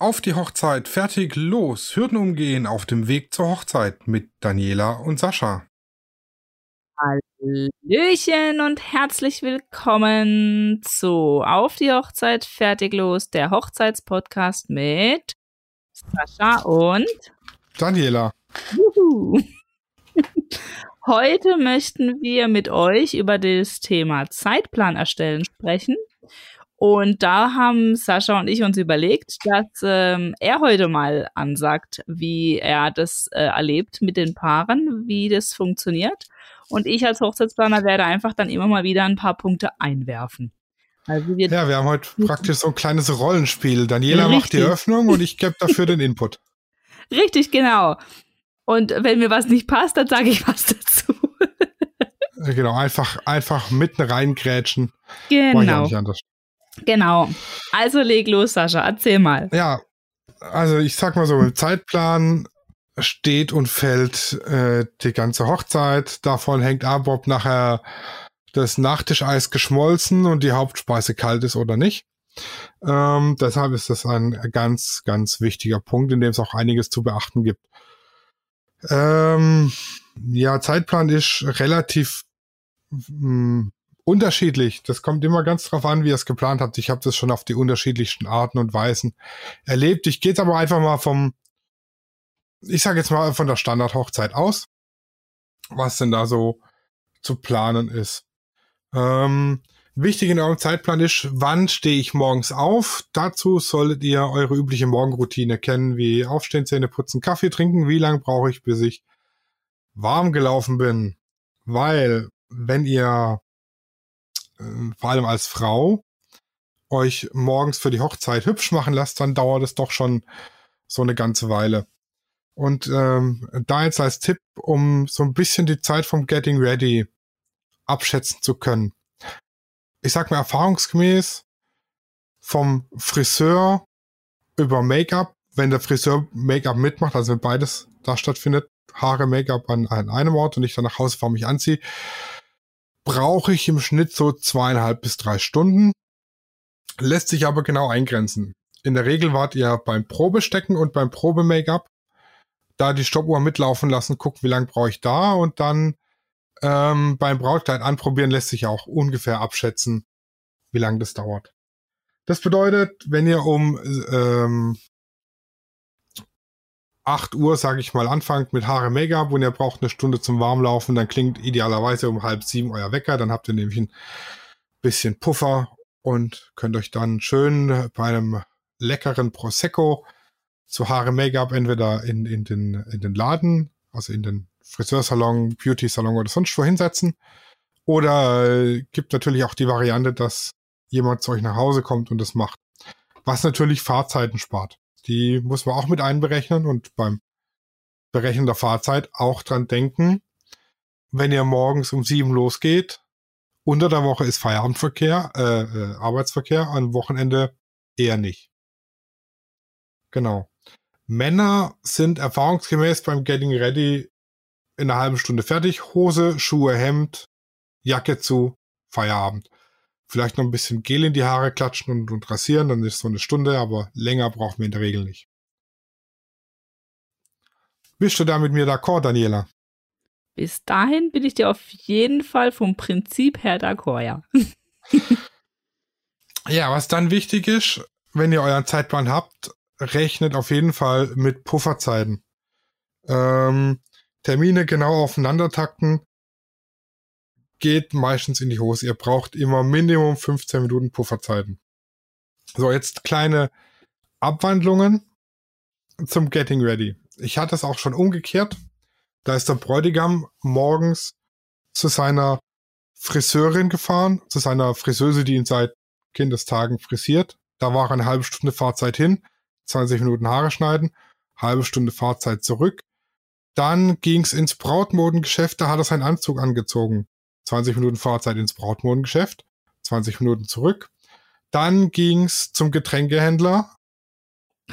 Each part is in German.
Auf die Hochzeit, fertig, los, Hürden umgehen auf dem Weg zur Hochzeit mit Daniela und Sascha. Hallöchen und herzlich willkommen zu Auf die Hochzeit, fertig, los, der Hochzeitspodcast mit Sascha und Daniela. Juhu. Heute möchten wir mit euch über das Thema Zeitplan erstellen sprechen. Und da haben Sascha und ich uns überlegt, dass ähm, er heute mal ansagt, wie er das äh, erlebt mit den Paaren, wie das funktioniert. Und ich als Hochzeitsplaner werde einfach dann immer mal wieder ein paar Punkte einwerfen. Also wir ja, wir haben heute praktisch so ein kleines Rollenspiel. Daniela Richtig. macht die Eröffnung und ich gebe dafür den Input. Richtig, genau. Und wenn mir was nicht passt, dann sage ich was dazu. genau, einfach, einfach mitten reingrätschen. Genau. Genau. Also leg los, Sascha, erzähl mal. Ja, also ich sag mal so, im Zeitplan steht und fällt äh, die ganze Hochzeit. Davon hängt ab, ob nachher das Nachtischeis geschmolzen und die Hauptspeise kalt ist oder nicht. Ähm, deshalb ist das ein ganz, ganz wichtiger Punkt, in dem es auch einiges zu beachten gibt. Ähm, ja, Zeitplan ist relativ mh, hm, unterschiedlich. Das kommt immer ganz drauf an, wie ihr es geplant habt. Ich habe das schon auf die unterschiedlichsten Arten und Weisen erlebt. Ich gehe jetzt aber einfach mal vom, ich sage jetzt mal von der Standardhochzeit aus, was denn da so zu planen ist. Ähm, wichtig in eurem Zeitplan ist, wann stehe ich morgens auf? Dazu solltet ihr eure übliche Morgenroutine kennen, wie Aufstehen, Zähne putzen, Kaffee trinken. Wie lange brauche ich, bis ich warm gelaufen bin? Weil, wenn ihr vor allem als Frau, euch morgens für die Hochzeit hübsch machen lasst, dann dauert es doch schon so eine ganze Weile. Und ähm, da jetzt als Tipp, um so ein bisschen die Zeit vom Getting Ready abschätzen zu können. Ich sag mal erfahrungsgemäß vom Friseur über Make-up, wenn der Friseur Make-up mitmacht, also wenn beides da stattfindet, Haare, Make-up an, an einem Ort und ich dann nach Hause fahre mich anziehe, brauche ich im Schnitt so zweieinhalb bis drei Stunden. Lässt sich aber genau eingrenzen. In der Regel wart ihr beim Probestecken und beim Probe-Make-up. Da die Stoppuhr mitlaufen lassen, guckt, wie lange brauche ich da und dann ähm, beim Brautkleid anprobieren lässt sich auch ungefähr abschätzen, wie lange das dauert. Das bedeutet, wenn ihr um ähm, 8 Uhr, sage ich mal, anfangt mit Haare Make-up und ihr braucht eine Stunde zum Warmlaufen, dann klingt idealerweise um halb sieben euer Wecker, dann habt ihr nämlich ein bisschen Puffer und könnt euch dann schön bei einem leckeren Prosecco zu Haare Make-up entweder in, in, den, in den Laden, also in den Friseursalon, Beauty-Salon oder sonst wo hinsetzen. Oder äh, gibt natürlich auch die Variante, dass jemand zu euch nach Hause kommt und das macht. Was natürlich Fahrzeiten spart. Die muss man auch mit einberechnen und beim Berechnen der Fahrzeit auch dran denken, wenn ihr morgens um sieben losgeht, unter der Woche ist Feierabendverkehr, äh, äh, Arbeitsverkehr, am Wochenende eher nicht. Genau. Männer sind erfahrungsgemäß beim Getting Ready in einer halben Stunde fertig. Hose, Schuhe, Hemd, Jacke zu, Feierabend vielleicht noch ein bisschen Gel in die Haare klatschen und, und rasieren, dann ist so eine Stunde, aber länger brauchen wir in der Regel nicht. Bist du da mit mir d'accord, Daniela? Bis dahin bin ich dir auf jeden Fall vom Prinzip her d'accord, ja. ja, was dann wichtig ist, wenn ihr euren Zeitplan habt, rechnet auf jeden Fall mit Pufferzeiten. Ähm, Termine genau aufeinander takten geht meistens in die Hose. Ihr braucht immer Minimum 15 Minuten Pufferzeiten. So, jetzt kleine Abwandlungen zum Getting Ready. Ich hatte es auch schon umgekehrt. Da ist der Bräutigam morgens zu seiner Friseurin gefahren, zu seiner Friseuse, die ihn seit Kindestagen frisiert. Da war eine halbe Stunde Fahrzeit hin, 20 Minuten Haare schneiden, halbe Stunde Fahrzeit zurück. Dann ging's ins Brautmodengeschäft, da hat er seinen Anzug angezogen. 20 Minuten Fahrzeit ins Brautmodengeschäft, 20 Minuten zurück. Dann ging's zum Getränkehändler,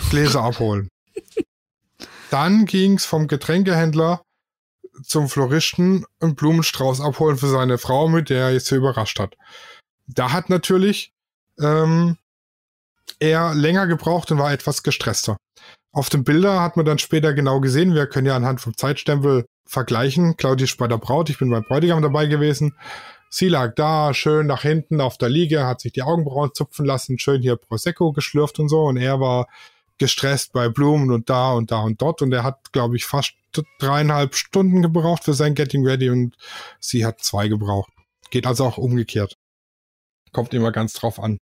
Gläser abholen. Dann ging's vom Getränkehändler zum Floristen einen Blumenstrauß abholen für seine Frau, mit der er jetzt hier überrascht hat. Da hat natürlich ähm, er länger gebraucht und war etwas gestresster. Auf den Bilder hat man dann später genau gesehen, wir können ja anhand vom Zeitstempel vergleichen. Claudia ist bei der Braut, ich bin beim Bräutigam dabei gewesen. Sie lag da, schön nach hinten auf der Liege, hat sich die Augenbrauen zupfen lassen, schön hier Prosecco geschlürft und so. Und er war gestresst bei Blumen und da und da und dort. Und er hat, glaube ich, fast dreieinhalb Stunden gebraucht für sein Getting Ready und sie hat zwei gebraucht. Geht also auch umgekehrt. Kommt immer ganz drauf an.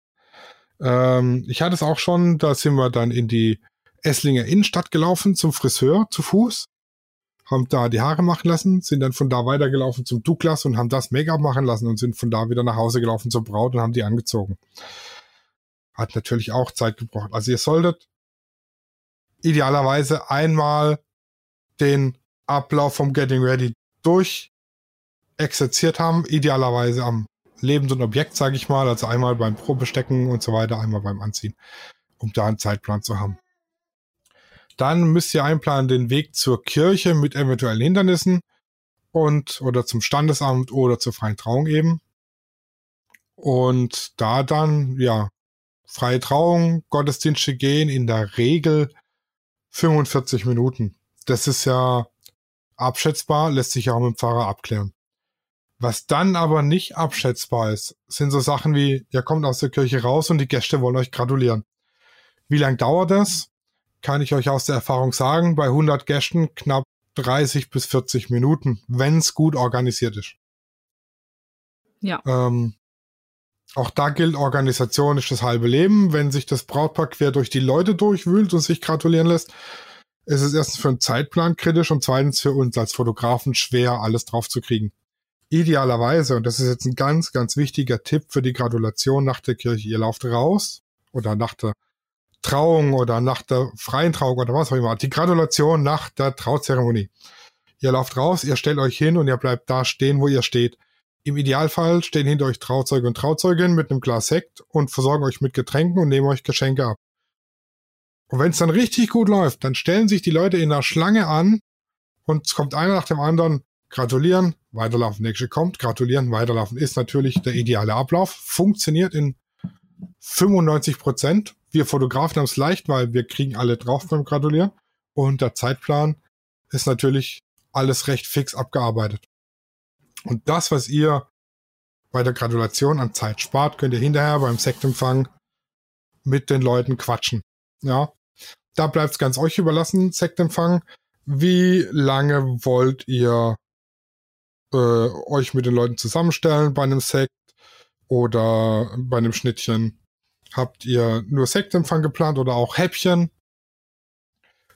Ähm, ich hatte es auch schon, da sind wir dann in die Esslinger Innenstadt gelaufen zum Friseur zu Fuß, haben da die Haare machen lassen, sind dann von da weitergelaufen zum Douglas und haben das Make-up machen lassen und sind von da wieder nach Hause gelaufen zur Braut und haben die angezogen. Hat natürlich auch Zeit gebraucht. Also ihr solltet idealerweise einmal den Ablauf vom Getting Ready durch exerziert haben, idealerweise am lebenden Objekt, sage ich mal, also einmal beim Probestecken und so weiter, einmal beim Anziehen, um da einen Zeitplan zu haben. Dann müsst ihr einplanen den Weg zur Kirche mit eventuellen Hindernissen und oder zum Standesamt oder zur freien Trauung eben. Und da dann, ja, freie Trauung, Gottesdienste gehen in der Regel 45 Minuten. Das ist ja abschätzbar, lässt sich auch mit dem Pfarrer abklären. Was dann aber nicht abschätzbar ist, sind so Sachen wie, ihr kommt aus der Kirche raus und die Gäste wollen euch gratulieren. Wie lang dauert das? Kann ich euch aus der Erfahrung sagen, bei 100 Gästen knapp 30 bis 40 Minuten, wenn es gut organisiert ist. Ja. Ähm, auch da gilt, Organisation ist das halbe Leben. Wenn sich das Brautpaar quer durch die Leute durchwühlt und sich gratulieren lässt, ist es erstens für einen Zeitplan kritisch und zweitens für uns als Fotografen schwer, alles drauf zu kriegen. Idealerweise, und das ist jetzt ein ganz, ganz wichtiger Tipp für die Gratulation nach der Kirche, ihr lauft raus oder nach der Trauung oder nach der freien Trauung oder was auch immer, die Gratulation nach der Trauzeremonie. Ihr lauft raus, ihr stellt euch hin und ihr bleibt da stehen, wo ihr steht. Im Idealfall stehen hinter euch Trauzeuge und Trauzeuginnen mit einem Glas Sekt und versorgen euch mit Getränken und nehmen euch Geschenke ab. Und wenn es dann richtig gut läuft, dann stellen sich die Leute in der Schlange an und es kommt einer nach dem anderen, gratulieren, weiterlaufen, nächste kommt, gratulieren, weiterlaufen. Ist natürlich der ideale Ablauf, funktioniert in 95 Prozent. Wir Fotografen haben es leicht, weil wir kriegen alle drauf beim Gratulieren. Und der Zeitplan ist natürlich alles recht fix abgearbeitet. Und das, was ihr bei der Gratulation an Zeit spart, könnt ihr hinterher beim Sektempfang mit den Leuten quatschen. Ja, da bleibt es ganz euch überlassen, Sektempfang. Wie lange wollt ihr äh, euch mit den Leuten zusammenstellen bei einem Sekt oder bei einem Schnittchen? Habt ihr nur Sektempfang geplant oder auch Häppchen?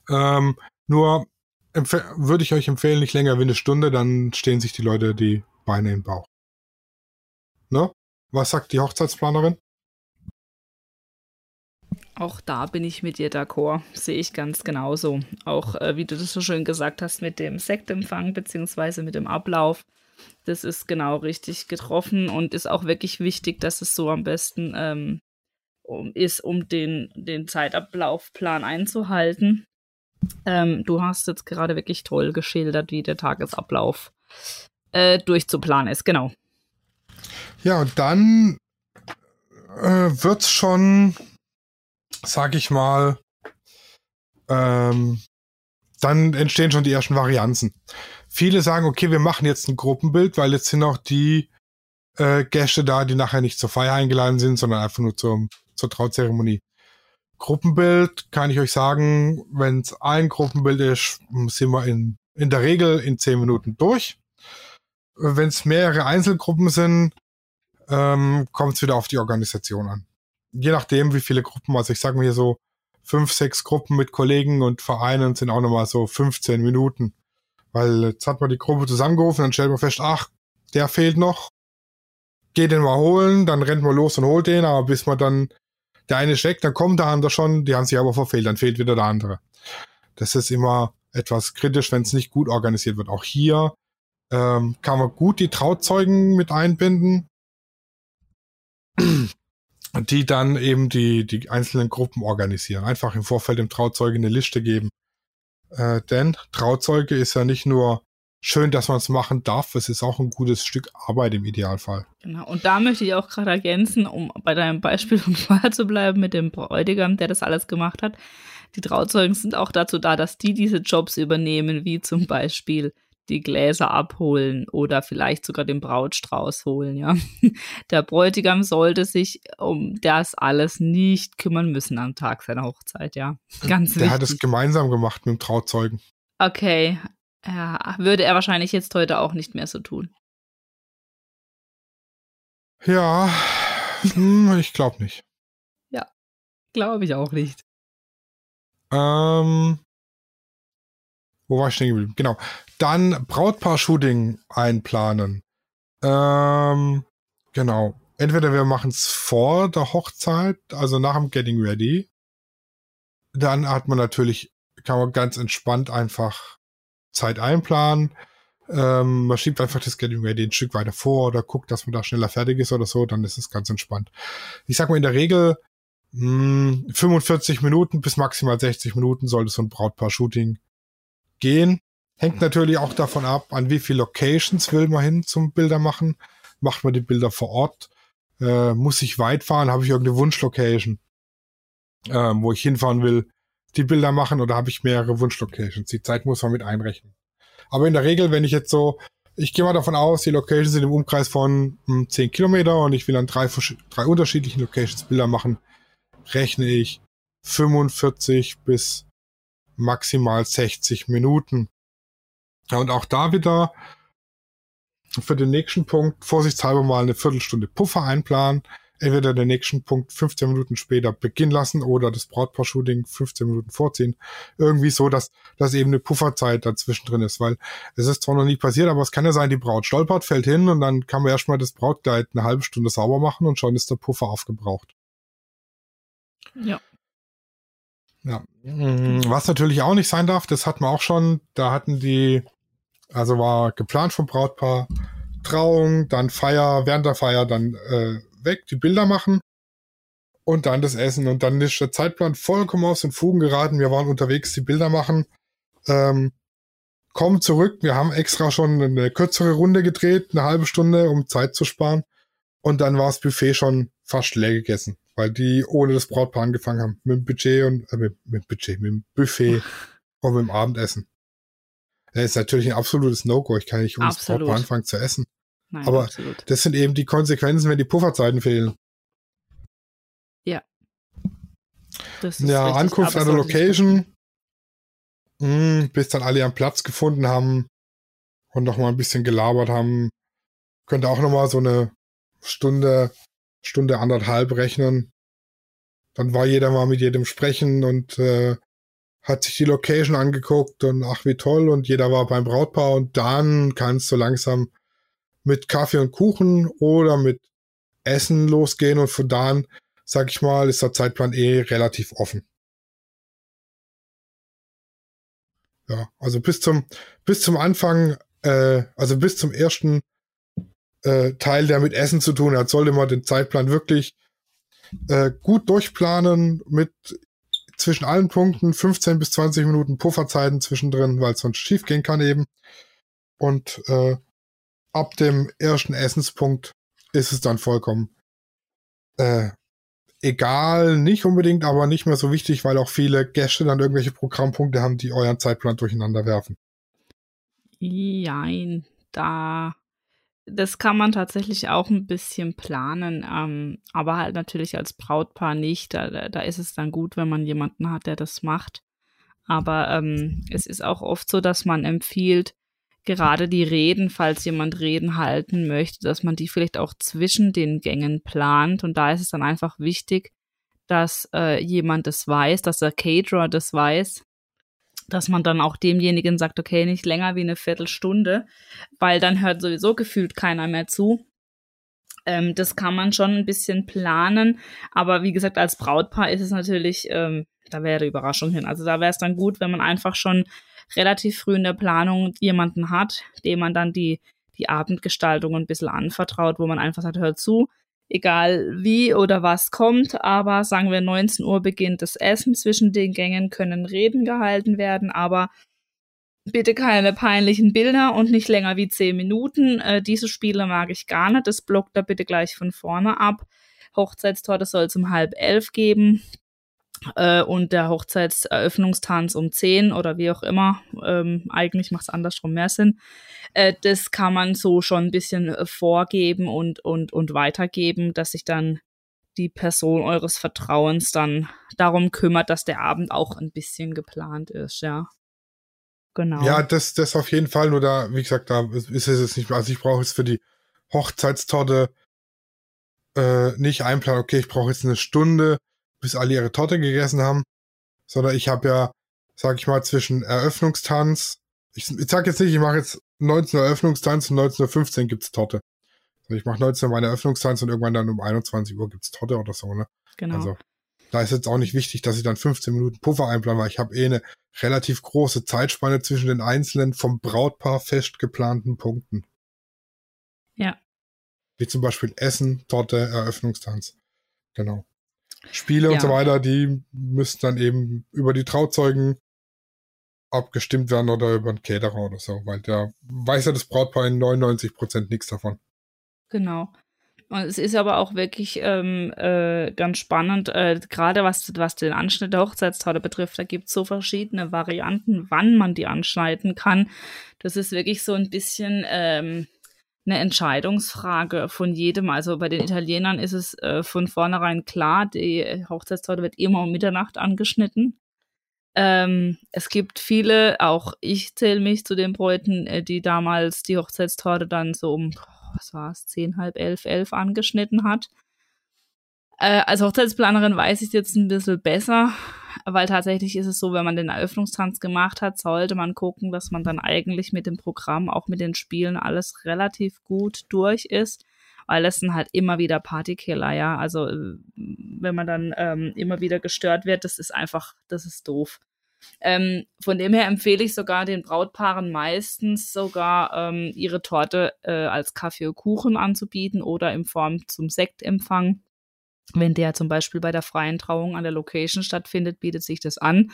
Ähm, nur würde ich euch empfehlen, nicht länger wie eine Stunde, dann stehen sich die Leute die Beine im Bauch. Ne? Was sagt die Hochzeitsplanerin? Auch da bin ich mit dir d'accord, sehe ich ganz genauso. Auch äh, wie du das so schön gesagt hast mit dem Sektempfang beziehungsweise mit dem Ablauf. Das ist genau richtig getroffen und ist auch wirklich wichtig, dass es so am besten ähm, um, ist, um den, den Zeitablaufplan einzuhalten. Ähm, du hast jetzt gerade wirklich toll geschildert, wie der Tagesablauf äh, durchzuplanen ist, genau. Ja, und dann äh, wird es schon, sag ich mal, ähm, dann entstehen schon die ersten Varianzen. Viele sagen, okay, wir machen jetzt ein Gruppenbild, weil jetzt sind auch die äh, Gäste da, die nachher nicht zur Feier eingeladen sind, sondern einfach nur zum, zur Trauzeremonie. Gruppenbild kann ich euch sagen, wenn es ein Gruppenbild ist, sind wir in, in der Regel in zehn Minuten durch. Wenn es mehrere Einzelgruppen sind, ähm, kommt es wieder auf die Organisation an. Je nachdem, wie viele Gruppen, also ich sage mir hier so fünf, sechs Gruppen mit Kollegen und Vereinen sind auch nochmal so 15 Minuten. Weil jetzt hat man die Gruppe zusammengerufen, dann stellt man fest, ach, der fehlt noch. Geht den mal holen, dann rennt man los und holt den, aber bis man dann der eine steckt, dann kommt der andere schon, die haben sich aber verfehlt, dann fehlt wieder der andere. Das ist immer etwas kritisch, wenn es nicht gut organisiert wird. Auch hier ähm, kann man gut die Trauzeugen mit einbinden, die dann eben die, die einzelnen Gruppen organisieren. Einfach im Vorfeld dem Trauzeuge eine Liste geben. Äh, denn Trauzeuge ist ja nicht nur schön, dass man es machen darf. Es ist auch ein gutes Stück Arbeit im Idealfall. Genau. Und da möchte ich auch gerade ergänzen, um bei deinem Beispiel von vorher zu bleiben mit dem Bräutigam, der das alles gemacht hat. Die Trauzeugen sind auch dazu da, dass die diese Jobs übernehmen, wie zum Beispiel die Gläser abholen oder vielleicht sogar den Brautstrauß holen, ja. Der Bräutigam sollte sich um das alles nicht kümmern müssen am Tag seiner Hochzeit, ja. Ganz Der wichtig. hat es gemeinsam gemacht mit dem Trauzeugen. Okay. Ja, würde er wahrscheinlich jetzt heute auch nicht mehr so tun. Ja, hm, ich glaube nicht. Glaube ich auch nicht. Ähm, wo war ich stehen geblieben? Genau. Dann Brautpaar-Shooting einplanen. Ähm, genau. Entweder wir machen es vor der Hochzeit, also nach dem Getting Ready. Dann hat man natürlich, kann man ganz entspannt einfach Zeit einplanen. Ähm, man schiebt einfach das Getting Ready ein Stück weiter vor oder guckt, dass man da schneller fertig ist oder so, dann ist es ganz entspannt. Ich sag mal, in der Regel mh, 45 Minuten bis maximal 60 Minuten sollte so ein Brautpaar-Shooting gehen. Hängt natürlich auch davon ab, an wie viele Locations will man hin zum Bilder machen. Macht man die Bilder vor Ort? Äh, muss ich weit fahren? Habe ich irgendeine Wunschlocation, ähm, wo ich hinfahren will, die Bilder machen oder habe ich mehrere Wunschlocations? Die Zeit muss man mit einrechnen. Aber in der Regel, wenn ich jetzt so, ich gehe mal davon aus, die Locations sind im Umkreis von hm, 10 Kilometer und ich will an drei, drei unterschiedlichen Locations Bilder machen, rechne ich 45 bis maximal 60 Minuten. Und auch da wieder für den nächsten Punkt vorsichtshalber mal eine Viertelstunde Puffer einplanen. Entweder den nächsten Punkt 15 Minuten später beginnen lassen oder das Brautpaar-Shooting 15 Minuten vorziehen. Irgendwie so, dass, dass eben eine Pufferzeit dazwischen drin ist, weil es ist zwar noch nie passiert, aber es kann ja sein, die Braut stolpert, fällt hin und dann kann man erstmal das Brautkleid eine halbe Stunde sauber machen und schon ist der Puffer aufgebraucht. Ja. Ja. Mm, Was natürlich auch nicht sein darf, das hatten wir auch schon, da hatten die, also war geplant vom Brautpaar, Trauung, dann Feier, während der Feier dann äh, weg, die Bilder machen und dann das Essen. Und dann ist der Zeitplan vollkommen aus den Fugen geraten. Wir waren unterwegs, die Bilder machen, ähm, kommen zurück. Wir haben extra schon eine kürzere Runde gedreht, eine halbe Stunde, um Zeit zu sparen. Und dann war das Buffet schon fast leer gegessen, weil die ohne das Brautpaar angefangen haben. Mit dem Budget und äh, mit, mit dem Budget, mit dem Buffet und mit dem Abendessen. Das ist natürlich ein absolutes No-Go. Ich kann nicht um das. Brautpaar anfangen zu essen. Nein, Aber absolut. Das sind eben die Konsequenzen, wenn die Pufferzeiten fehlen. Das ist Ja, richtig, Ankunft aber an der Location, mh, bis dann alle ihren Platz gefunden haben und noch mal ein bisschen gelabert haben. Könnte auch noch mal so eine Stunde, Stunde anderthalb rechnen. Dann war jeder mal mit jedem sprechen und äh, hat sich die Location angeguckt und ach wie toll und jeder war beim Brautpaar und dann kann es so langsam mit Kaffee und Kuchen oder mit Essen losgehen und von da an, sag ich mal, ist der Zeitplan eh relativ offen. Ja, also bis zum bis zum Anfang, äh, also bis zum ersten äh, Teil, der mit Essen zu tun hat, sollte man den Zeitplan wirklich äh, gut durchplanen mit zwischen allen Punkten 15 bis 20 Minuten Pufferzeiten zwischendrin, weil es sonst schief gehen kann eben. Und äh, ab dem ersten Essenspunkt ist es dann vollkommen äh, egal, nicht unbedingt, aber nicht mehr so wichtig, weil auch viele Gäste dann irgendwelche Programmpunkte haben, die euren Zeitplan durcheinander werfen. Jein, da. Das kann man tatsächlich auch ein bisschen planen, ähm, aber halt natürlich als Brautpaar nicht. Da, da ist es dann gut, wenn man jemanden hat, der das macht. Aber ähm, es ist auch oft so, dass man empfiehlt, gerade die Reden, falls jemand Reden halten möchte, dass man die vielleicht auch zwischen den Gängen plant. Und da ist es dann einfach wichtig, dass äh, jemand das weiß, dass der Caterer das weiß, dass man dann auch demjenigen sagt, okay, nicht länger wie eine Viertelstunde, weil dann hört sowieso gefühlt keiner mehr zu. Ähm, das kann man schon ein bisschen planen, aber wie gesagt, als Brautpaar ist es natürlich, ähm, da wäre Überraschung hin. Also da wäre es dann gut, wenn man einfach schon relativ früh in der Planung jemanden hat, dem man dann die, die Abendgestaltung ein bisschen anvertraut, wo man einfach sagt, hör zu, egal wie oder was kommt, aber sagen wir 19 Uhr beginnt das Essen, zwischen den Gängen können Reden gehalten werden, aber Bitte keine peinlichen Bilder und nicht länger wie zehn Minuten. Äh, diese Spiele mag ich gar nicht. Das blockt da bitte gleich von vorne ab. Hochzeitstorte soll es um halb elf geben. Äh, und der Hochzeitseröffnungstanz um zehn oder wie auch immer. Ähm, eigentlich macht es andersrum mehr Sinn. Äh, das kann man so schon ein bisschen äh, vorgeben und, und, und weitergeben, dass sich dann die Person eures Vertrauens dann darum kümmert, dass der Abend auch ein bisschen geplant ist, ja. Genau. Ja, das, das auf jeden Fall. Nur da, wie gesagt, da ist es jetzt nicht, also ich brauche jetzt für die Hochzeitstorte äh, nicht einplanen, okay, ich brauche jetzt eine Stunde, bis alle ihre Torte gegessen haben, sondern ich habe ja, sag ich mal, zwischen Eröffnungstanz, ich, ich sag jetzt nicht, ich mache jetzt 19 Uhr Eröffnungstanz und 19.15 Uhr gibt's Torte. Also ich mache 19 Uhr meine Eröffnungstanz und irgendwann dann um 21 Uhr gibt's Torte oder so, ne? Genau. Also da ist jetzt auch nicht wichtig, dass ich dann 15 Minuten Puffer einplane, weil ich habe eh eine relativ große Zeitspanne zwischen den einzelnen vom Brautpaar fest geplanten Punkten. Ja. Wie zum Beispiel Essen, Torte, Eröffnungstanz. Genau. Spiele ja. und so weiter, die müssen dann eben über die Trauzeugen abgestimmt werden oder über einen Caterer oder so, weil der weiß ja das Brautpaar in 99 Prozent nichts davon. Genau. Und es ist aber auch wirklich ähm, äh, ganz spannend, äh, gerade was, was den Anschnitt der Hochzeitstorte betrifft. Da gibt es so verschiedene Varianten, wann man die anschneiden kann. Das ist wirklich so ein bisschen ähm, eine Entscheidungsfrage von jedem. Also bei den Italienern ist es äh, von vornherein klar, die Hochzeitstorte wird immer um Mitternacht angeschnitten. Ähm, es gibt viele, auch ich zähle mich zu den Bräuten, äh, die damals die Hochzeitstorte dann so um, was war es, zehn, halb elf, elf angeschnitten hat. Äh, als Hochzeitsplanerin weiß ich es jetzt ein bisschen besser, weil tatsächlich ist es so, wenn man den Eröffnungstanz gemacht hat, sollte man gucken, dass man dann eigentlich mit dem Programm, auch mit den Spielen, alles relativ gut durch ist, weil es sind halt immer wieder Partykiller, ja. Also äh, wenn man dann ähm, immer wieder gestört wird, das ist einfach, das ist doof. Ähm, von dem her empfehle ich sogar den Brautpaaren meistens sogar ähm, ihre Torte äh, als Kaffee und Kuchen anzubieten oder in Form zum Sektempfang wenn der zum Beispiel bei der freien Trauung an der Location stattfindet, bietet sich das an.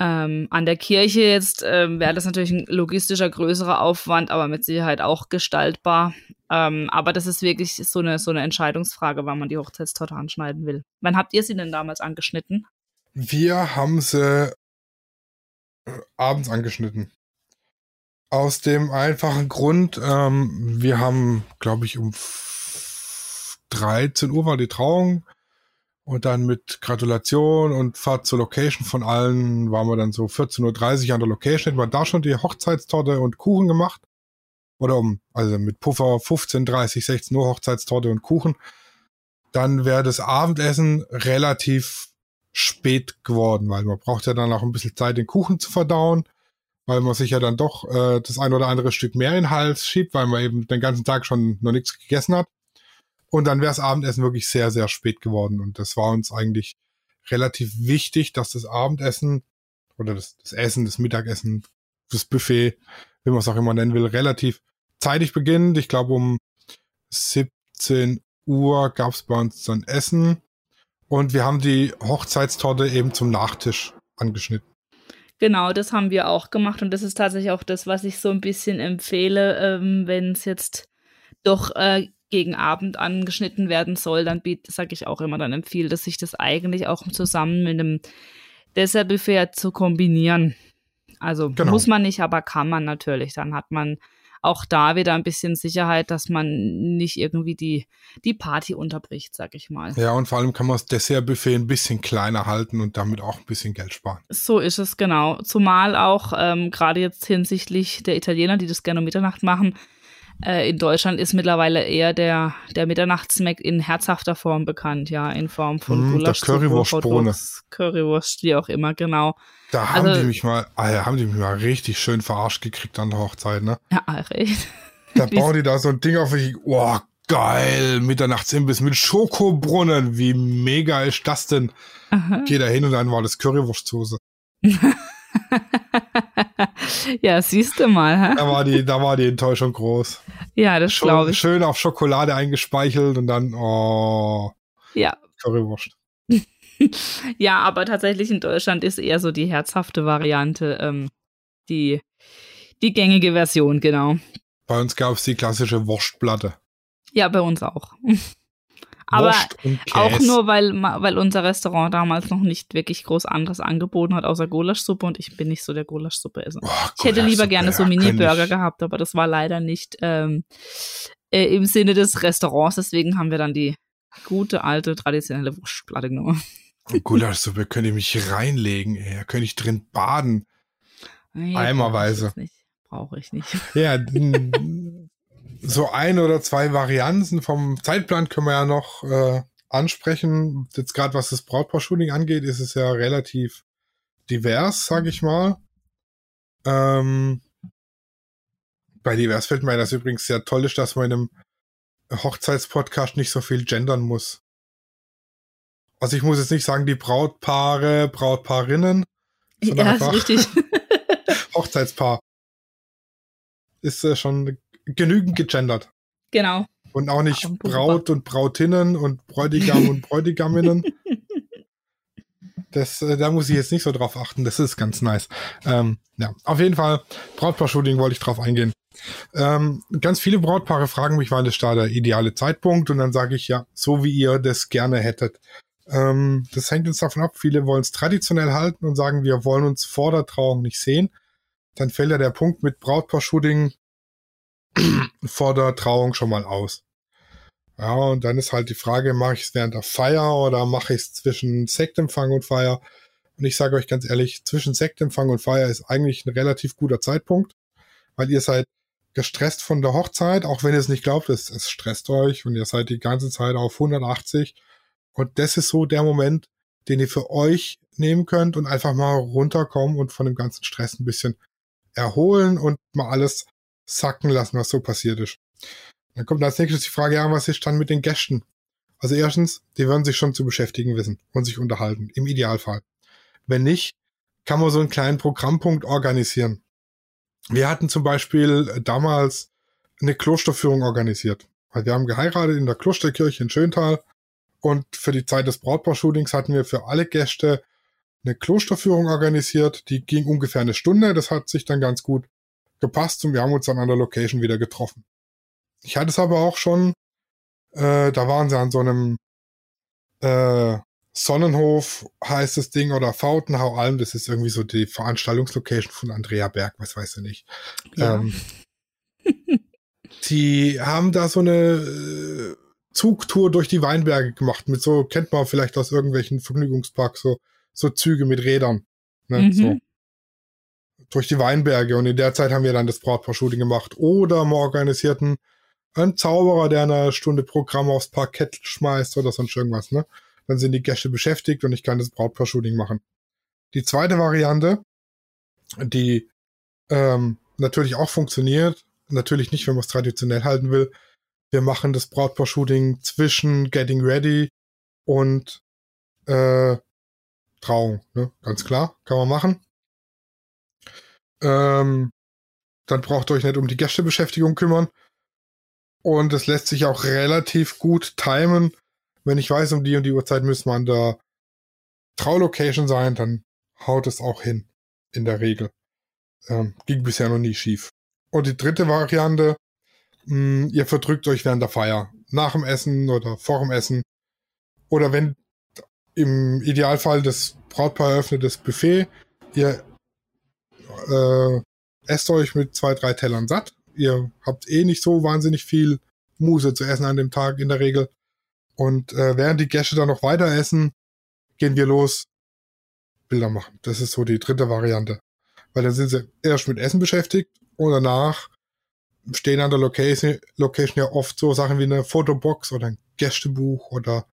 Ähm, an der Kirche jetzt ähm, wäre das natürlich ein logistischer größerer Aufwand, aber mit Sicherheit auch gestaltbar. Ähm, aber das ist wirklich so eine, so eine Entscheidungsfrage, wann man die Hochzeitstorte anschneiden will. Wann habt ihr sie denn damals angeschnitten? Wir haben sie äh, abends angeschnitten. Aus dem einfachen Grund, ähm, wir haben, glaube ich, um 13 Uhr war die Trauung. Und dann mit Gratulation und Fahrt zur Location von allen waren wir dann so 14.30 Uhr an der Location. Hätten wir da schon die Hochzeitstorte und Kuchen gemacht. Oder um, also mit Puffer 15, 30, 16 Uhr Hochzeitstorte und Kuchen. Dann wäre das Abendessen relativ spät geworden, weil man braucht ja dann auch ein bisschen Zeit, den Kuchen zu verdauen, weil man sich ja dann doch äh, das ein oder andere Stück mehr in den Hals schiebt, weil man eben den ganzen Tag schon noch nichts gegessen hat. Und dann wäre das Abendessen wirklich sehr, sehr spät geworden. Und das war uns eigentlich relativ wichtig, dass das Abendessen oder das, das Essen, das Mittagessen, das Buffet, wie man es auch immer nennen will, relativ zeitig beginnt. Ich glaube, um 17 Uhr gab es bei uns dann Essen. Und wir haben die Hochzeitstorte eben zum Nachtisch angeschnitten. Genau, das haben wir auch gemacht und das ist tatsächlich auch das, was ich so ein bisschen empfehle, ähm, wenn es jetzt doch äh, gegen Abend angeschnitten werden soll, dann sage ich auch immer, dann empfiehlt es sich das eigentlich auch zusammen mit einem Dessertbuffet zu kombinieren. Also genau. muss man nicht, aber kann man natürlich. Dann hat man auch da wieder ein bisschen Sicherheit, dass man nicht irgendwie die, die Party unterbricht, sag ich mal. Ja, und vor allem kann man das Dessertbuffet ein bisschen kleiner halten und damit auch ein bisschen Geld sparen. So ist es genau. Zumal auch ähm, gerade jetzt hinsichtlich der Italiener, die das gerne um Mitternacht machen, äh, in Deutschland ist mittlerweile eher der, der Mitternachtsmack in herzhafter Form bekannt, ja, in Form von mm, Gulasch, Currywurstbohne. Currywurst, wie auch immer, genau. Da haben also, die mich mal, ah ja, haben die mich mal richtig schön verarscht gekriegt an der Hochzeit, ne? Ja, recht. Da bauen die da so ein Ding auf, ich, oh, geil, Mitternachtsimbiss mit Schokobrunnen, wie mega ist das denn? Aha. Geh da hin und dann war das Currywurstsoße. ja, siehst du mal. Hä? Da, war die, da war die Enttäuschung groß. Ja, das glaube ich. Schön auf Schokolade eingespeichelt und dann, oh. Ja. Currywurst. ja, aber tatsächlich in Deutschland ist eher so die herzhafte Variante ähm, die, die gängige Version, genau. Bei uns gab es die klassische Wurstplatte. Ja, bei uns auch. Aber auch nur, weil, weil unser Restaurant damals noch nicht wirklich groß anderes angeboten hat, außer Gulaschsuppe und ich bin nicht so der Gulaschsuppe-Esser. ich hätte lieber gerne so Mini-Burger gehabt, aber das war leider nicht ähm, äh, im Sinne des Restaurants, deswegen haben wir dann die gute, alte, traditionelle Wurstplatte genommen. Gulaschsuppe könnte ich mich reinlegen, ey. Da könnte ich drin baden. Nee, Eimerweise. Brauche ich nicht. Ja, so ein oder zwei Varianten vom Zeitplan können wir ja noch äh, ansprechen. Jetzt gerade was das Brautpaar-Shooting angeht, ist es ja relativ divers, sag ich mal. Ähm, bei divers fällt mir das übrigens sehr toll ist, dass man in einem Hochzeitspodcast nicht so viel gendern muss. Also ich muss jetzt nicht sagen, die Brautpaare, Brautpaarinnen. Ja, ist richtig. Hochzeitspaar. Ist äh, schon genügend gegendert. Genau. Und auch nicht Braut und Brautinnen und Bräutigam und Bräutigaminnen. Das, äh, da muss ich jetzt nicht so drauf achten. Das ist ganz nice. Ähm, ja, auf jeden Fall, Brautpaar-Shooting wollte ich drauf eingehen. Ähm, ganz viele Brautpaare fragen mich, wann ist da der ideale Zeitpunkt? Und dann sage ich ja, so wie ihr das gerne hättet. Ähm, das hängt uns davon ab. Viele wollen es traditionell halten und sagen, wir wollen uns vor der Trauung nicht sehen. Dann fällt ja der Punkt mit Brautpaar-Shooting vor der Trauung schon mal aus. Ja, und dann ist halt die Frage, mache ich es während der Feier oder mache ich es zwischen Sektempfang und Feier? Und ich sage euch ganz ehrlich, zwischen Sektempfang und Feier ist eigentlich ein relativ guter Zeitpunkt, weil ihr seid gestresst von der Hochzeit, auch wenn ihr es nicht glaubt, es, es stresst euch und ihr seid die ganze Zeit auf 180. Und das ist so der Moment, den ihr für euch nehmen könnt und einfach mal runterkommen und von dem ganzen Stress ein bisschen erholen und mal alles sacken lassen, was so passiert ist. Dann kommt als nächstes die Frage, ja, was ist dann mit den Gästen? Also erstens, die werden sich schon zu beschäftigen wissen und sich unterhalten, im Idealfall. Wenn nicht, kann man so einen kleinen Programmpunkt organisieren. Wir hatten zum Beispiel damals eine Klosterführung organisiert. Also wir haben geheiratet in der Klosterkirche in Schöntal und für die Zeit des Brautpaar-Shootings hatten wir für alle Gäste eine Klosterführung organisiert. Die ging ungefähr eine Stunde. Das hat sich dann ganz gut gepasst und wir haben uns dann an der Location wieder getroffen. Ich hatte es aber auch schon, äh, da waren sie an so einem äh, Sonnenhof heißt das Ding oder Fautenhau Alm, das ist irgendwie so die Veranstaltungslocation von Andrea Berg, was weiß du nicht. Ja. Ähm, die haben da so eine äh, Zugtour durch die Weinberge gemacht, mit so, kennt man vielleicht aus irgendwelchen Vergnügungsparks, so, so Züge mit Rädern. Ne, mhm. so durch die Weinberge und in der Zeit haben wir dann das Brautpaar-Shooting gemacht. Oder wir organisierten einen Zauberer, der eine Stunde Programm aufs Parkett schmeißt oder sonst irgendwas, ne? Dann sind die Gäste beschäftigt und ich kann das Brautpaar-Shooting machen. Die zweite Variante, die ähm, natürlich auch funktioniert, natürlich nicht, wenn man es traditionell halten will. Wir machen das Brautpaar-Shooting zwischen Getting Ready und äh, Trauung, ne? Ganz klar, kann man machen. Ähm, dann braucht ihr euch nicht um die Gästebeschäftigung kümmern. Und es lässt sich auch relativ gut timen. Wenn ich weiß, um die und die Uhrzeit müssen wir an der Traulocation sein, dann haut es auch hin. In der Regel. Ähm, ging bisher noch nie schief. Und die dritte Variante, mh, hm, ihr verdrückt euch während der Feier. Nach dem Essen oder vor dem Essen. Oder wenn im Idealfall das Brautpaar eröffnet das Buffet, ihr äh, esst euch mit zwei, drei Tellern satt. Ihr habt eh nicht so wahnsinnig viel Muse zu essen an dem Tag in der Regel. Und äh, während die Gäste dann noch weiter essen, gehen wir los, Bilder machen. Das ist so die dritte Variante. Weil dann sind sie erst mit Essen beschäftigt und danach stehen an der Location, Location ja oft so Sachen wie eine Fotobox oder ein Gästebuch oder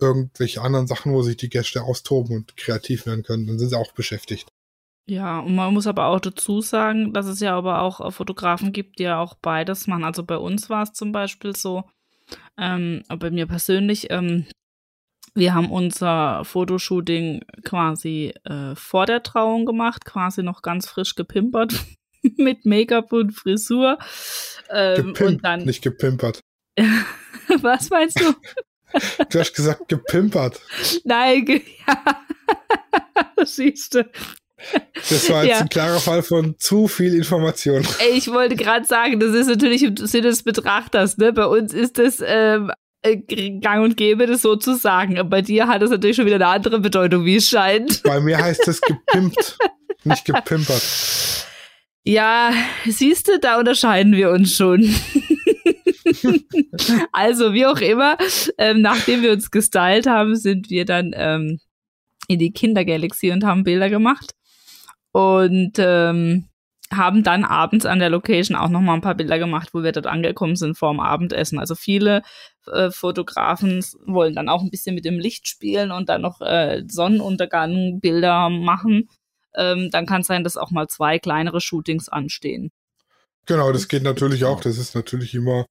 irgendwelche anderen Sachen, wo sich die Gäste austoben und kreativ werden können. Dann sind sie auch beschäftigt. Ja, und man muss aber auch dazu sagen, dass es ja aber auch äh, Fotografen gibt, die ja auch beides machen. Also bei uns war es zum Beispiel so, ähm, bei mir persönlich, ähm, wir haben unser Fotoshooting quasi äh, vor der Trauung gemacht, quasi noch ganz frisch gepimpert mit Make-up und Frisur. Ähm, Gepimpt, und dann nicht gepimpert. Was meinst du? du hast gesagt gepimpert. Nein, ge ja. Siehst du. Das war jetzt ja. ein klarer Fall von zu viel Information. Ich wollte gerade sagen, das ist natürlich im Sinne des Betrachters. Ne? Bei uns ist das ähm, äh, gang und gäbe, das so zu sagen. Aber bei dir hat das natürlich schon wieder eine andere Bedeutung, wie es scheint. Bei mir heißt es gepimpt, nicht gepimpert. Ja, siehst du, da unterscheiden wir uns schon. also, wie auch immer, ähm, nachdem wir uns gestylt haben, sind wir dann ähm, in die Kindergalaxie und haben Bilder gemacht. Und ähm, haben dann abends an der Location auch noch mal ein paar Bilder gemacht, wo wir dort angekommen sind vorm Abendessen. Also viele äh, Fotografen wollen dann auch ein bisschen mit dem Licht spielen und dann noch äh, Sonnenuntergang Bilder machen. Ähm, dann kann es sein, dass auch mal zwei kleinere Shootings anstehen. Genau, das geht natürlich auch. Das ist natürlich immer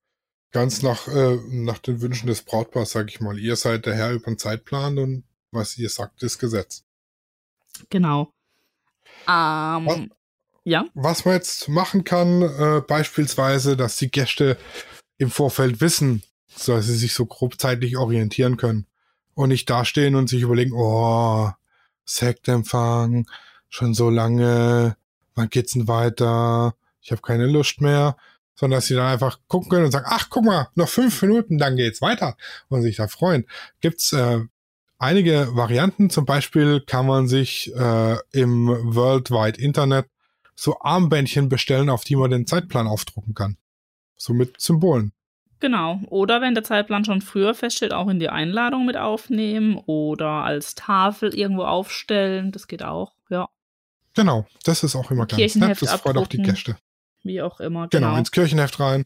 ganz nach, äh, nach den Wünschen des Brautpaars, sag ich mal. Ihr seid der Herr über den Zeitplan und was ihr sagt, ist Gesetz. Genau. Ähm, ja. Was man jetzt machen kann, äh, beispielsweise, dass die Gäste im Vorfeld wissen, so dass sie sich so grob zeitlich orientieren können und nicht dastehen und sich überlegen, oh, Sektempfang, schon so lange, wann geht's denn weiter? Ich habe keine Lust mehr, sondern dass sie dann einfach gucken können und sagen, ach, guck mal, noch fünf Minuten, dann geht's weiter und sich da freuen. Gibt's äh, einige Varianten, zum Beispiel kann man sich äh, im Worldwide Internet so Armbändchen bestellen, auf die man den Zeitplan aufdrucken kann. So mit Symbolen. Genau. Oder wenn der Zeitplan schon früher feststeht, auch in die Einladung mit aufnehmen oder als Tafel irgendwo aufstellen. Das geht auch, ja. Genau, das ist auch immer ganz nett. Das freut auch die Gäste. Wie auch immer. Genau. genau, ins Kirchenheft rein.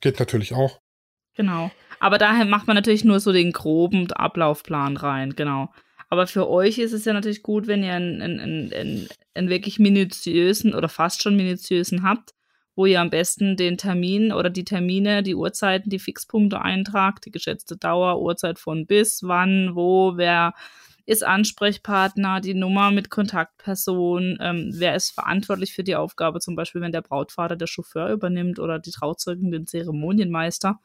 Geht natürlich auch. Genau. Aber daher macht man natürlich nur so den groben Ablaufplan rein, genau. Aber für euch ist es ja natürlich gut, wenn ihr einen, einen, einen, einen wirklich minutiösen oder fast schon minutiösen habt, wo ihr am besten den Termin oder die Termine, die Uhrzeiten, die Fixpunkte eintragt, die geschätzte Dauer, Uhrzeit von bis, wann, wo, wer ist Ansprechpartner, die Nummer mit Kontaktperson, ähm, wer ist verantwortlich für die Aufgabe, zum Beispiel wenn der Brautvater der Chauffeur übernimmt oder die Trauzeugin den Zeremonienmeister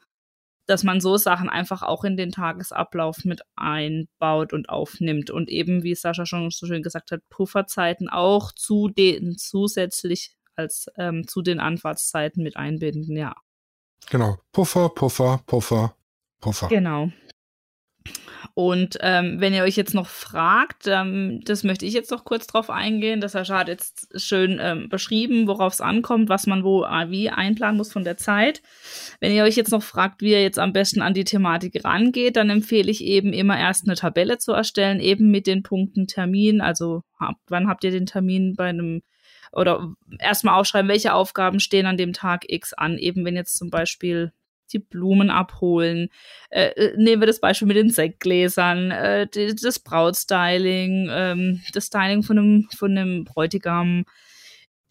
dass man so Sachen einfach auch in den Tagesablauf mit einbaut und aufnimmt und eben, wie Sascha schon so schön gesagt hat, Pufferzeiten auch zu den zusätzlich als ähm, zu den Anfahrtszeiten mit einbinden, ja. Genau, Puffer, Puffer, Puffer, Puffer. Genau. Und ähm, wenn ihr euch jetzt noch fragt, ähm, das möchte ich jetzt noch kurz drauf eingehen. Das Sascha hat jetzt schön ähm, beschrieben, worauf es ankommt, was man wo äh, wie einplanen muss von der Zeit. Wenn ihr euch jetzt noch fragt, wie ihr jetzt am besten an die Thematik rangeht, dann empfehle ich eben immer erst eine Tabelle zu erstellen, eben mit den Punkten Termin. Also hab, wann habt ihr den Termin bei einem oder erstmal aufschreiben, welche Aufgaben stehen an dem Tag X an. Eben wenn jetzt zum Beispiel die Blumen abholen. Äh, äh, nehmen wir das Beispiel mit den Sektgläsern, äh, die, das Brautstyling, ähm, das Styling von einem, von einem Bräutigam,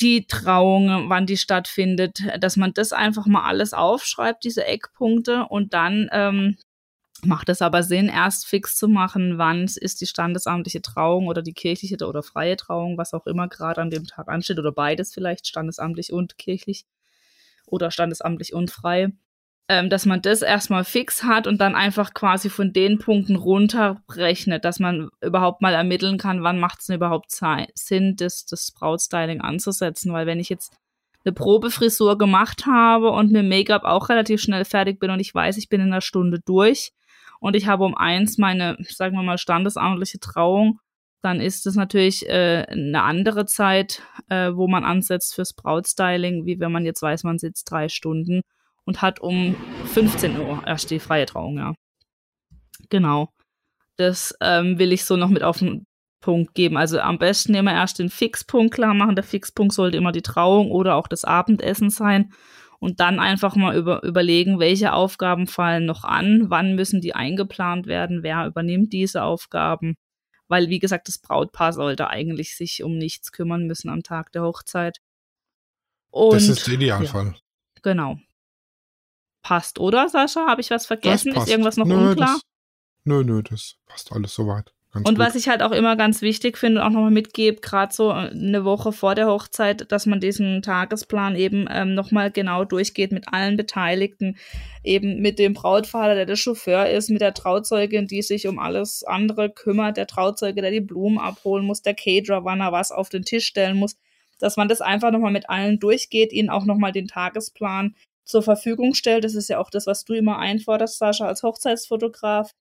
die Trauung, wann die stattfindet, dass man das einfach mal alles aufschreibt, diese Eckpunkte, und dann ähm, macht es aber Sinn, erst fix zu machen, wann ist die standesamtliche Trauung oder die kirchliche oder freie Trauung, was auch immer gerade an dem Tag ansteht, oder beides vielleicht, standesamtlich und kirchlich oder standesamtlich und frei ähm, dass man das erstmal fix hat und dann einfach quasi von den Punkten runterrechnet, dass man überhaupt mal ermitteln kann, wann macht es denn überhaupt Sinn, das, das Brautstyling anzusetzen. Weil wenn ich jetzt eine Probefrisur gemacht habe und mit Make-up auch relativ schnell fertig bin und ich weiß, ich bin in einer Stunde durch und ich habe um eins meine, sagen wir mal, standesamtliche Trauung, dann ist es natürlich äh, eine andere Zeit, äh, wo man ansetzt fürs Brautstyling, wie wenn man jetzt weiß, man sitzt drei Stunden und hat um 15 Uhr erst die freie Trauung, ja. Genau. Das ähm, will ich so noch mit auf den Punkt geben. Also am besten immer erst den Fixpunkt klar machen. Der Fixpunkt sollte immer die Trauung oder auch das Abendessen sein. Und dann einfach mal über, überlegen, welche Aufgaben fallen noch an, wann müssen die eingeplant werden, wer übernimmt diese Aufgaben. Weil, wie gesagt, das Brautpaar sollte eigentlich sich um nichts kümmern müssen am Tag der Hochzeit. Und, das ist der Idealfall. Ja, genau passt, oder Sascha? Habe ich was vergessen? Ist irgendwas noch nö, unklar? Das, nö, nö, das passt alles soweit. ganz Und gut. was ich halt auch immer ganz wichtig finde und auch nochmal mitgebe, gerade so eine Woche vor der Hochzeit, dass man diesen Tagesplan eben ähm, nochmal genau durchgeht mit allen Beteiligten, eben mit dem Brautvater, der der Chauffeur ist, mit der Trauzeugin, die sich um alles andere kümmert, der Trauzeuge, der die Blumen abholen muss, der Caterer, wann er was auf den Tisch stellen muss, dass man das einfach nochmal mit allen durchgeht, ihnen auch nochmal den Tagesplan zur Verfügung stellt. Das ist ja auch das, was du immer einforderst, Sascha, als Hochzeitsfotograf.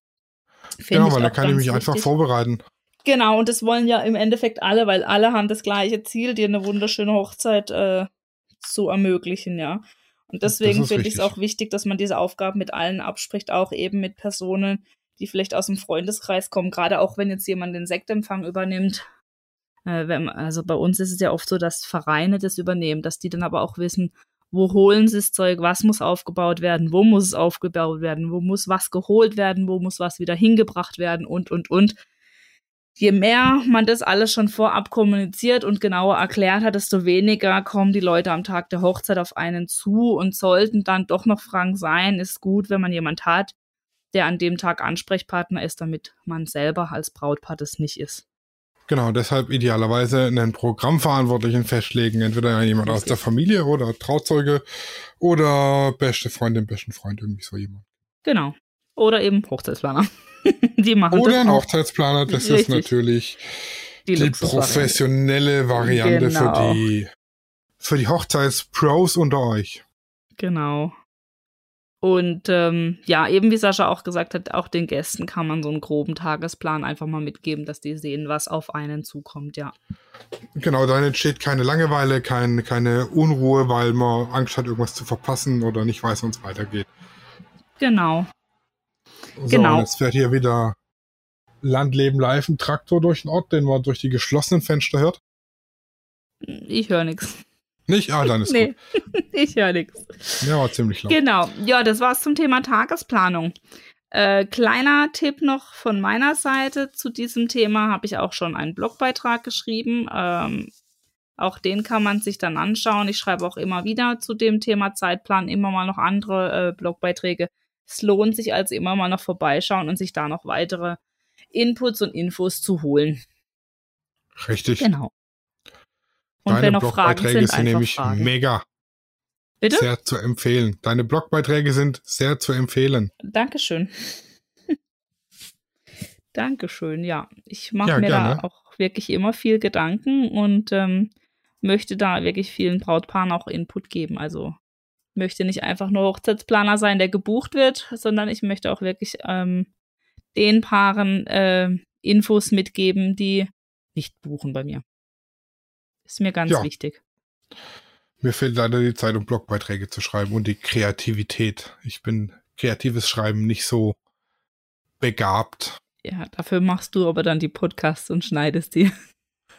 Find Genau, weil da kann ich mich einfach wichtig. vorbereiten. Genau, und das wollen ja im Endeffekt alle, weil alle haben das gleiche Ziel, dir eine wunderschöne Hochzeit äh, zu ermöglichen, ja. Und deswegen finde ich es auch wichtig, dass man diese Aufgaben mit allen abspricht, auch eben mit Personen, die vielleicht aus dem Freundeskreis kommen, gerade auch wenn jetzt jemand den Sektempfang übernimmt. Äh, wenn, also bei uns ist es ja oft so, dass Vereine das übernehmen, dass die dann aber auch wissen, wo holen sie das Zeug, was muss aufgebaut werden, wo muss es aufgebaut werden, wo muss was geholt werden, wo muss was wieder hingebracht werden und, und, und je mehr man das alles schon vorab kommuniziert und genauer erklärt hat, desto weniger kommen die Leute am Tag der Hochzeit auf einen zu und sollten dann doch noch Fragen sein. Ist gut, wenn man jemand hat, der an dem Tag Ansprechpartner ist, damit man selber als Brautpaar das nicht ist. Genau, deshalb idealerweise einen Programmverantwortlichen festlegen, entweder jemand aus Richtig. der Familie oder Trauzeuge oder beste Freundin, besten Freund, irgendwie so jemand. Genau. Oder eben Hochzeitsplaner. die machen Oder ein. Hochzeitsplaner, das ist Richtig. natürlich Die, die professionelle Variante Genau. für die für die Hochzeitspros unter euch. Genau. Und ähm, ja, eben wie Sascha auch gesagt hat, auch den Gästen kann man so einen groben Tagesplan einfach mal mitgeben, dass die sehen, was auf einen zukommt, ja. Genau, dann entsteht keine Langeweile, kein, keine Unruhe, weil man Angst hat, irgendwas zu verpassen oder nicht weiß, wann es weitergeht. Genau. So, Genau. und jetzt fährt hier wieder Landleben live ein Traktor durch den Ort, den man durch die geschlossenen Fenster hört. Ich höre nichts. Nicht? Ah, dann ist Nee, ich höre nichts. gut. Ja, war ziemlich laut. Genau. Ja, das war's zum Thema Tagesplanung. Äh, kleiner Tipp noch von meiner Seite zu diesem Thema habe ich auch schon einen Blogbeitrag geschrieben. Ähm, auch den kann man sich dann anschauen. Ich schreibe auch immer wieder zu dem Thema Zeitplan immer mal noch andere äh, Blogbeiträge. Es lohnt sich also immer mal noch vorbeischauen und sich da noch weitere Inputs und Infos zu holen. Richtig. Genau. Und Deine wenn noch Fragen Blogbeiträge sind, sind nämlich fragen. mega. Bitte? Sehr zu empfehlen. Deine Blogbeiträge sind sehr zu empfehlen. Dankeschön. Dankeschön, ja. Ich mache Ja, mir gerne. da auch wirklich immer viel Gedanken und ähm, möchte da wirklich vielen Brautpaaren auch Input geben. Also möchte nicht einfach nur Hochzeitsplaner sein, der gebucht wird, sondern ich möchte auch wirklich ähm, den Paaren äh, Infos mitgeben, die nicht buchen bei mir. Ist mir ganz Ja. wichtig. Mir fehlt leider die Zeit, um Blogbeiträge zu schreiben und die Kreativität. Ich bin kreatives Schreiben nicht so begabt. Ja, dafür machst du aber dann die Podcasts und schneidest die.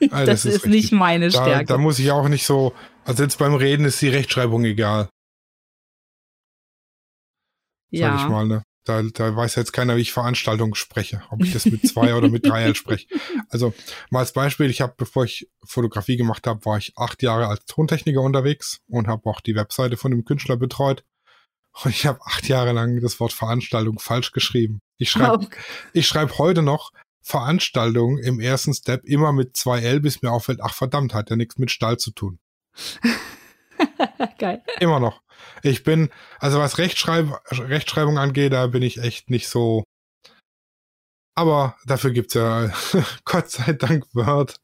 Ah, das, ist, nicht richtig. meine Da, Stärke. da muss ich auch nicht so, also jetzt beim Reden ist die Rechtschreibung egal, sag ja. ich mal. Ne? Da, da weiß jetzt keiner, wie ich Veranstaltungen spreche, ob ich das mit zwei oder mit drei L spreche. Also mal als Beispiel, ich habe, bevor ich Fotografie gemacht habe, war ich acht Jahre als Tontechniker unterwegs und habe auch die Webseite von dem Künstler betreut. Und ich habe acht Jahre lang das Wort Veranstaltung falsch geschrieben. Ich schreibe Okay. ich schreibe heute noch Veranstaltung im ersten Step immer mit zwei L, bis mir auffällt, ach verdammt, hat ja nichts mit Stall zu tun. Geil. Immer noch. Ich bin, also was Rechtschreib Rechtschreibung angeht, da bin ich echt nicht so. Aber dafür gibt's ja Gott sei Dank Word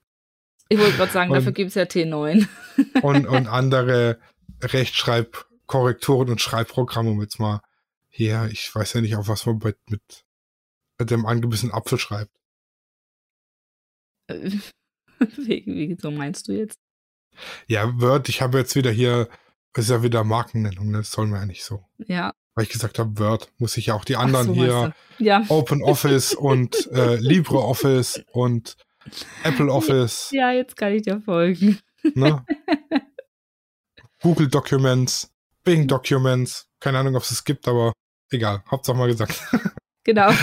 Ich wollte gerade sagen, Und- dafür gibt es ja T9. und, und andere Rechtschreibkorrekturen und Schreibprogramme, um jetzt mal hier, ich weiß ja nicht, auf was man mit, mit, mit dem angebissenen Apfel schreibt. wie, wie so meinst du jetzt? Ja, Word, ich habe jetzt wieder hier, das ist ja wieder Markennennung, ne? das soll man ja nicht so. Ja. Weil ich gesagt habe, Word, muss ich ja auch die anderen so, hier. Ja. Open Office und äh, LibreOffice und Apple Office, Ja, jetzt kann ich dir folgen. ne? Google Documents, Bing Documents, keine Ahnung, ob es es gibt, aber egal, Hauptsache mal gesagt. Genau.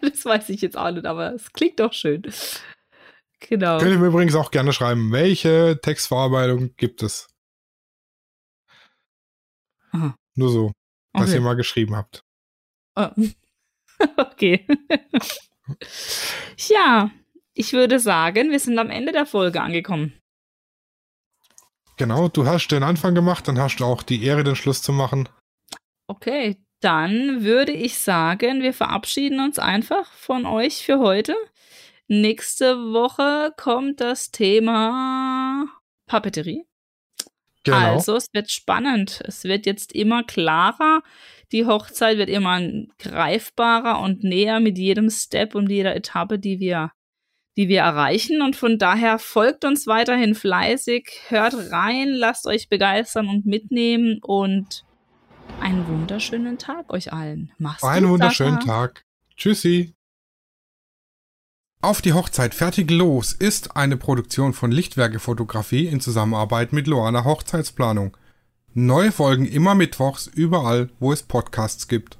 Das weiß ich jetzt auch nicht, aber es klingt doch schön. Genau. Könnt ihr mir übrigens auch gerne schreiben, welche Textverarbeitung gibt es? Aha. Nur so, dass Okay. ihr mal geschrieben habt. Oh. Okay. Ja, ich würde sagen, wir sind am Ende der Folge angekommen. Genau, du hast den Anfang gemacht, dann hast du auch die Ehre, den Schluss zu machen. Okay, dann würde ich sagen, wir verabschieden uns einfach von euch für heute. Nächste Woche kommt das Thema Papeterie. Genau. Also, es wird spannend. Es wird jetzt immer klarer. Die Hochzeit wird immer greifbarer und näher mit jedem Step und jeder Etappe, die wir die wir erreichen. Und von daher folgt uns weiterhin fleißig, hört rein, lasst euch begeistern und mitnehmen und einen wunderschönen Tag euch allen. Mach's gut. Einen wunderschönen. Tag. Tschüssi. Auf die Hochzeit fertig los ist eine Produktion von Lichtwerke Fotografie in Zusammenarbeit mit Loana Hochzeitsplanung. Neue Folgen immer mittwochs überall, wo es Podcasts gibt.